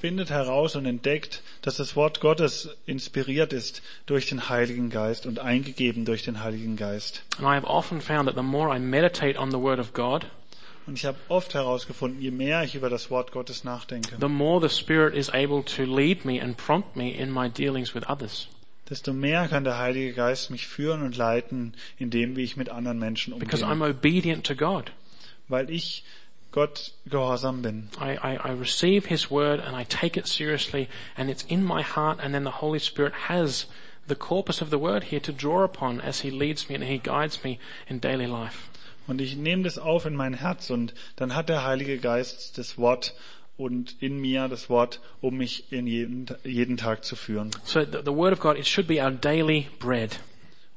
Findet heraus und entdeckt, dass das Wort Gottes inspiriert ist durch den Heiligen Geist und eingegeben durch den Heiligen Geist. And I have often found that the more I meditate on the Word of God, Und ich habe oft herausgefunden, je mehr ich über das Wort Gottes nachdenke, the more the Spirit is able to lead me and prompt me in my dealings with others. desto mehr kann der Heilige Geist mich führen und leiten in dem, wie ich mit anderen Menschen Because I'm umgehe, obedient to God. weil ich Gott gehorsam bin. I, I, I receive His Word and I take it seriously and it's in my heart and then the Holy Spirit has the corpus of the Word here to draw upon as He leads me and He guides me in daily life. Und ich nehme das auf in mein Herz und dann hat der Heilige Geist das Wort und in mir das Wort, um mich in jeden, jeden Tag zu führen. So the, the Word of God, it should be our daily bread.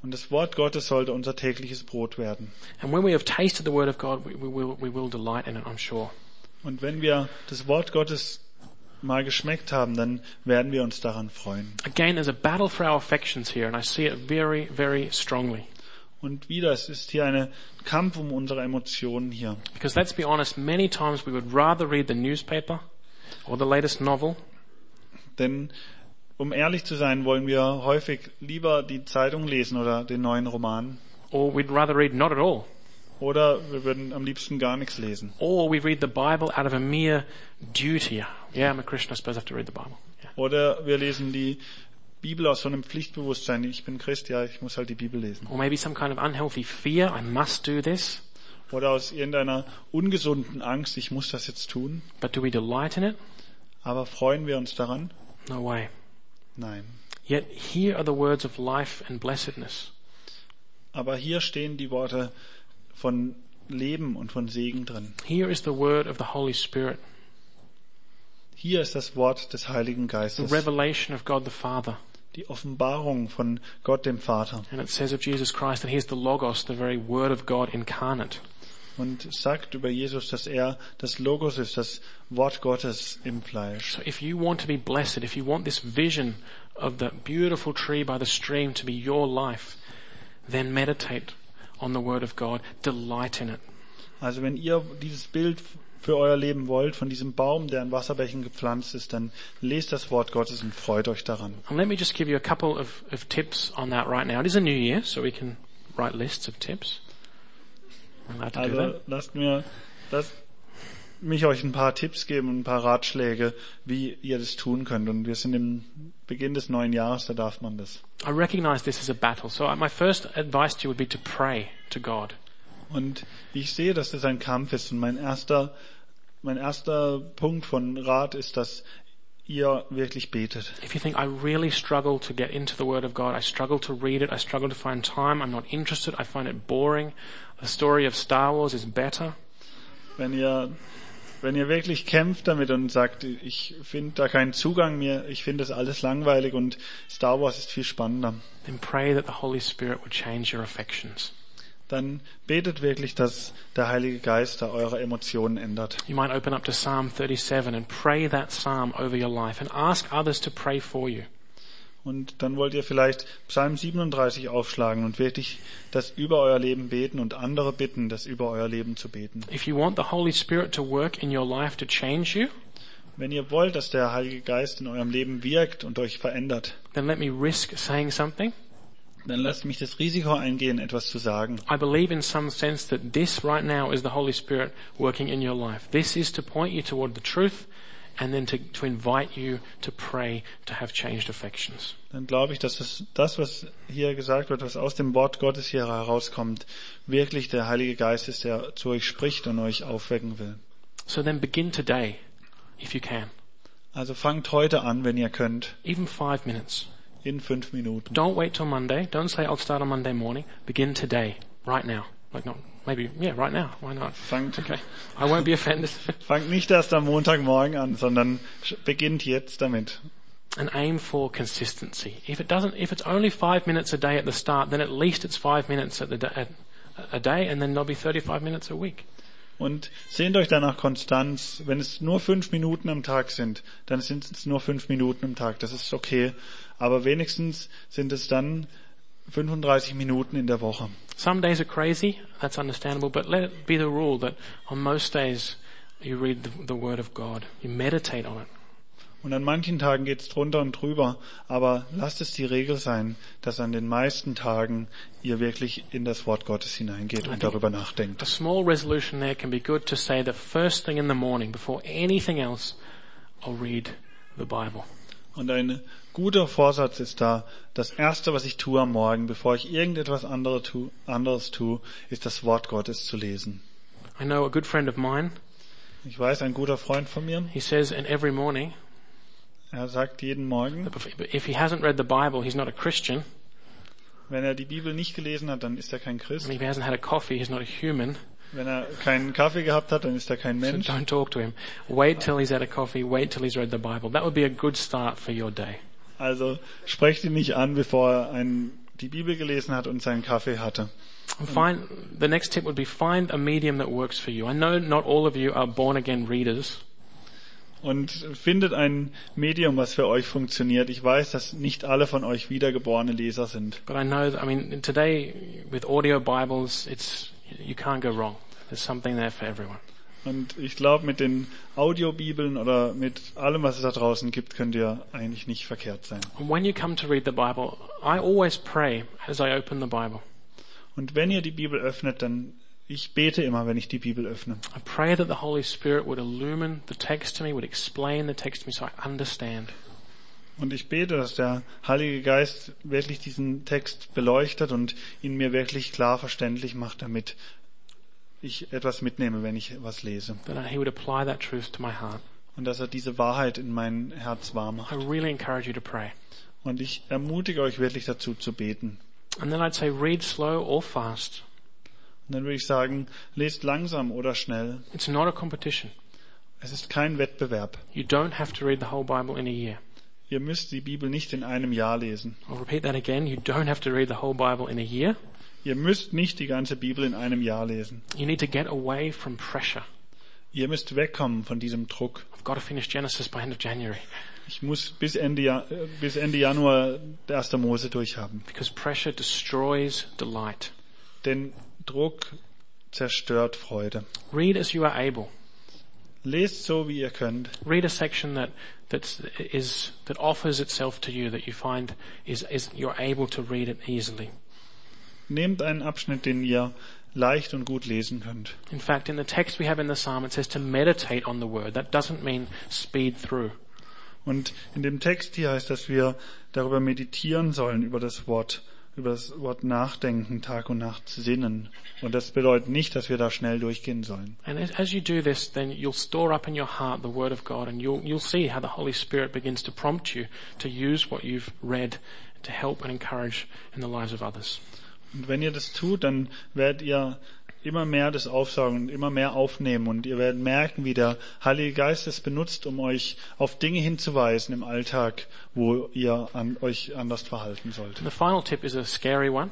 Und das Wort Gottes sollte unser tägliches Brot werden. And when we have tasted the Word of God, we, we, will, we will delight in it, I'm sure. Und wenn wir das Wort Gottes mal geschmeckt haben, dann werden wir uns daran freuen. Again, there's a battle for our affections here and I see it very, very strongly. Und wieder, es ist hier ein Kampf um unsere Emotionen hier. Because let's be honest, many times we would rather read the newspaper or the latest novel Denn um ehrlich zu sein, wollen wir häufig lieber die Zeitung lesen oder den neuen Roman. or we'd rather read not at all. Oder wir würden am liebsten gar nichts lesen. Or we read the Bible out of a mere duty. Yeah, I'm a Christian, I suppose I have to read the Bible. Yeah. Oder wir lesen die Bibel aus so einem Pflichtbewusstsein. Ich bin Christ, ja, ich muss halt die Bibel lesen. Or maybe some kind of unhealthy fear, I must do this. Oder aus irgendeiner ungesunden Angst, ich muss das jetzt tun. But do we delight in it? Aber freuen wir uns daran? No way. Nein. Yet here are the words of life and blessedness. Aber hier stehen die Worte von Leben und von Segen drin. Here is the word of the Holy Spirit, Hier ist das Wort des Heiligen the Geistes, revelation of God the Father. Die Offenbarung von Gott dem Vater. And it says of Jesus Christ that he is the Logos, the very word of God incarnate. Und sagt über Jesus, dass er das Logos ist, das Wort Gottes im Fleisch. So if you want to be blessed, if you want this vision of the beautiful tree by the stream to be your life, then meditate on the word of God. Delight in it. Also wenn ihr dieses Bild für euer Leben wollt, von diesem Baum, der in Wasserbächen gepflanzt ist, dann lest das Wort Gottes und freut euch daran. And let me just give you a couple of, of tips on that right now. It is a new year, so we can write lists of tips. Also lasst mir, lasst mich euch ein paar Tipps geben und ein paar Ratschläge, wie ihr das tun könnt. Und wir sind im Beginn des neuen Jahres, da darf man das. I recognize this is a battle, so my first advice to you would be to pray to God. Und ich sehe, dass das ein Kampf ist. Und mein erster, mein erster Punkt von Rat ist, dass ihr wirklich betet. If you think I really struggle to get into the Word of God, I struggle to read it, I struggle to find time, I'm not interested, I find it boring, the story of Star Wars is better, Wenn ihr, wenn ihr wirklich kämpft damit und sagt, ich finde da keinen Zugang mehr, ich finde das alles langweilig und Star Wars ist viel spannender, then pray that the Holy Spirit would change your affections. Dann betet wirklich, dass der Heilige Geist da eure Emotionen ändert. You might open up to Psalm 37 and pray that psalm over your life and ask others to pray for you. Und dann wollt ihr vielleicht Psalm 37 aufschlagen und wirklich das über euer Leben beten und andere bitten, das über euer Leben zu beten. If you want the Holy Spirit to work in your life to change you, Wenn ihr wollt, dass der Heilige Geist in eurem Leben wirkt und euch verändert, then let me risk saying something. Dann lasst mich das Risiko eingehen, etwas zu sagen. I believe in some sense that this right now is the Holy Spirit working in your life. This is to point you toward the truth and then to, to invite you to pray to have changed affections. Dann glaube ich, dass es, das, was hier gesagt wird, was aus dem Wort Gottes hier herauskommt, wirklich der Heilige Geist ist, der zu euch spricht und euch aufwecken will. So then begin today, if you can. Also fangt heute an, wenn ihr könnt, Even five minutes. In fünf Minuten. Don't wait till Monday. Don't say I'll start on Monday morning. Begin today, right now. Like not, maybe, yeah, right now. Why not? Fangt, Okay. I won't be offended. fangt nicht erst am Montagmorgen an, sondern beginnt jetzt damit. and aim for consistency. If it doesn't, if it's only five minutes a day at the start, then at least it's five minutes at the at a day, and then there'll be 35 minutes a week. Und sehnt euch danach Konstanz. Wenn es nur fünf Minuten am Tag sind, dann sind es nur fünf Minuten am Tag. Das ist okay. Aber wenigstens sind es dann 35 Minuten in der Woche. Some days are crazy, that's understandable, but let it be the rule that on most days you read the, the Word of God, you meditate on it. Und an manchen Tagen geht's drunter und drüber, aber lasst es die Regel sein, dass an den meisten Tagen ihr wirklich in das Wort Gottes hineingeht und darüber nachdenkt. A small resolution there can be good to say the first thing in the morning, before anything else, I'll read the Bible. Und ein guter Vorsatz ist da, das Erste, was ich tue am Morgen, bevor ich irgendetwas andere tu, anderes tue, ist das Wort Gottes zu lesen. I know a good friend of mine, Ich weiß, ein guter Freund von mir, he says in every morning, er sagt jeden Morgen, if he hasn't read the Bible, he's not a Christian. wenn er die Bibel nicht gelesen hat, dann ist er kein Christ. And if he hasn't had a coffee, he's not a human. Wenn er keinen Kaffee gehabt hat, dann ist er kein So Mensch. don't talk to him. Wait till he's had a coffee. Wait till he's read the Bible. That would be a good start for your day. Also sprecht ihn nicht an, bevor er ein, die Bibel gelesen hat und seinen Kaffee hatte. And find, the next tip would be find a medium that works for you. I know not all of you are born again readers. Und findet ein Medium, was für euch funktioniert. Ich weiß, dass nicht alle von euch wiedergeborene Leser sind. But I know that, I mean, today with audio Bibles, it's, you can't go wrong. There's something there for everyone. Und ich glaube, mit den Audiobibeln oder mit allem, was es da draußen gibt, könnt ihr eigentlich nicht verkehrt sein. Bible. Und wenn ihr die Bibel öffnet, dann ich bete immer, wenn ich die Bibel öffne. I pray that the Holy Spirit would illumine the text to me, would explain the text to me so I understand. Und ich bete, dass der Heilige Geist wirklich diesen Text beleuchtet und ihn mir wirklich klar verständlich macht, damit ich etwas mitnehme, wenn ich was lese. That He would apply that truth to my heart. Und dass er diese Wahrheit in mein Herz wahr I macht. really encourage you to pray. Und ich ermutige euch wirklich dazu zu beten. And then I'd say read slow or fast. Und dann würde ich sagen, lest langsam oder schnell. It's not a competition. Es ist kein Wettbewerb. You don't have to read the whole Bible in a year. Ihr müsst die Bibel nicht in einem Jahr lesen. I'll repeat that again. You don't have to read the whole Bible in a year. Ihr müsst nicht die ganze Bibel in einem Jahr lesen. You need to get away from pressure. Ihr müsst wegkommen von diesem Druck. I've got to finish Genesis by end of January Ich muss bis Ende, Ja- äh, bis Ende Januar der erste Mose durchhaben. because pressure destroys delight. Denn Druck zerstört Freude. Read as you are able. Lest so, wie ihr könnt. Read a section that that's, is that offers itself to you that you find is, is you're able to read it easily. Nehmt einen Abschnitt, den ihr leicht und gut lesen könnt. In fact, in the text we have in the psalm, it says to meditate on the word. That doesn't mean speed through. Und in dem Text hier heißt, dass wir darüber meditieren sollen, über das Wort, über das Wort nachdenken, Tag und Nacht sinnen. Und das bedeutet nicht, dass wir da schnell durchgehen sollen. And as, as you do this, then you'll store up in your heart the Word of God and you'll, you'll see how the Holy Spirit begins to prompt you to use what you've read to help and encourage in the lives of others. Und wenn ihr das tut, dann werdet ihr immer mehr das aufsaugen und immer mehr aufnehmen und ihr werdet merken, wie der Heilige Geist es benutzt, um euch auf Dinge hinzuweisen im Alltag, wo ihr an, euch anders verhalten sollt. The final tip is a scary one,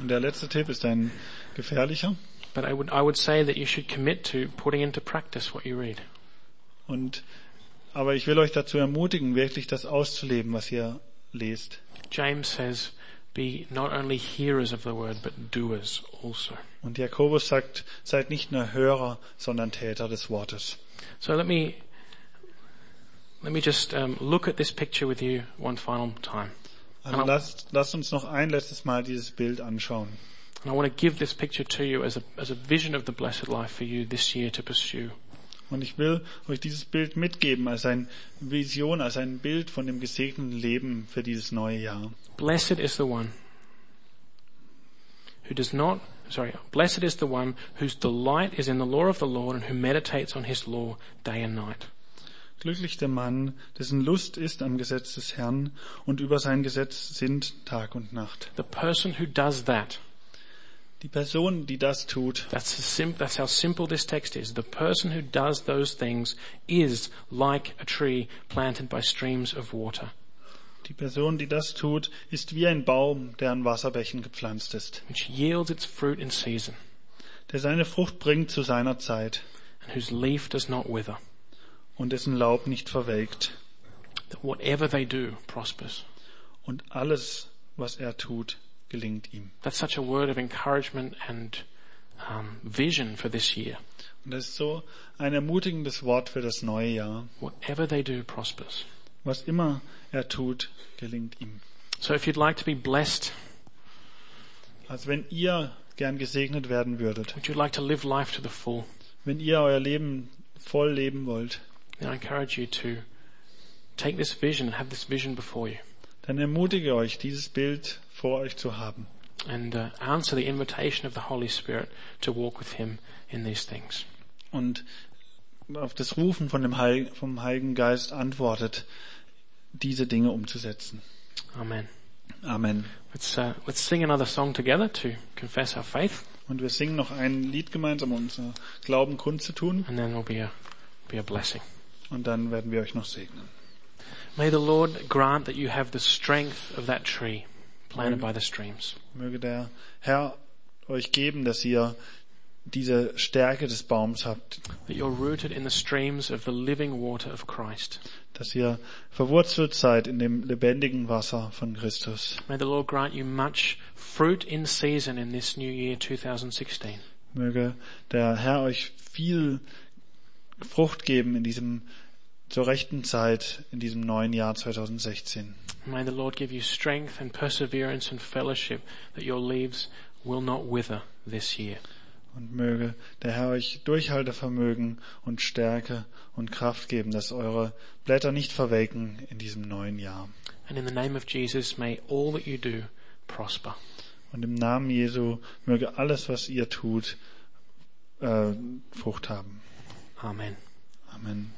Und der letzte Tipp ist ein gefährlicher. but I would, I would say that you should commit to putting into practice what you read. Und, aber ich will euch dazu ermutigen, wirklich das auszuleben, was ihr lest. James says, be not only hearers of the word, but doers also. Und Jakobus sagt, seid nicht nur Hörer, sondern Täter des Wortes. So let me, let me just um, look at this picture with you one final time. Also lasst, lasst uns noch ein letztes Mal dieses Bild anschauen. And I want to give this picture to you as a, as a vision of the blessed life for you this year to pursue. Und ich will euch dieses Bild mitgeben als eine Vision, als ein Bild von dem gesegneten Leben für dieses neue Jahr. Blessed is the one who does not, sorry, blessed is the one whose delight is in the law of the Lord and who meditates on his law day and night. Glücklich der Mann, dessen Lust ist am Gesetz des Herrn und über sein Gesetz sind Tag und Nacht. The person who does that, Die Person, die das tut, that's, sim- that's how simple this text is. The person who does those things is like a tree planted by streams of water, die Person, die das tut, ist wie ein Baum, der an Wasserbächen gepflanzt ist, which yields its fruit in season der seine Frucht bringt zu seiner Zeit and whose leaf does not wither. und dessen Laub nicht verwelkt. That whatever they do prospers. Und alles, was er tut, gelingt ihm. That's such a word of encouragement and um, vision for this year. Und das ist so ein ermutigendes Wort für das neue Jahr. Whatever they do prospers. Was immer er tut, gelingt ihm. So if you'd like to be blessed, Also wenn ihr gern gesegnet werden würdet, would you like to live life to the full? wenn ihr euer Leben voll leben wollt, Then I encourage you to take this vision and have this vision before you dann ermutige euch, dieses Bild vor euch zu haben and uh, answer the invitation of the Holy Spirit to walk with Him in these things. und auf das Rufen von dem Heil, vom Heiligen Geist antwortet, diese Dinge umzusetzen. Amen. Amen. Let's uh, let's sing another song together to confess our faith, Und wir singen noch ein Lied gemeinsam, um unser Glauben kundzutun, and then there'll be a be a blessing. und dann werden wir euch noch segnen. May the Lord grant that you have the strength of that tree planted by the streams. Möge der Herr euch geben, dass ihr diese Stärke des Baums habt, that you're rooted in the streams of the living water of Christ. dass ihr verwurzelt seid in dem lebendigen Wasser von Christus. May the Lord grant you much fruit in season in this new year 2016. Möge der Herr euch viel Frucht geben in diesem zur rechten Zeit in diesem neuen Jahr 2016. May the Lord give you strength and perseverance and fellowship that your leaves will not wither this year. Und möge der Herr euch Durchhaltevermögen und Stärke und Kraft geben, dass eure Blätter nicht verwelken in diesem neuen Jahr. And in the name of Jesus, may all that you do prosper. Und im Namen Jesu möge alles, was ihr tut, äh, Frucht haben. Amen. Amen.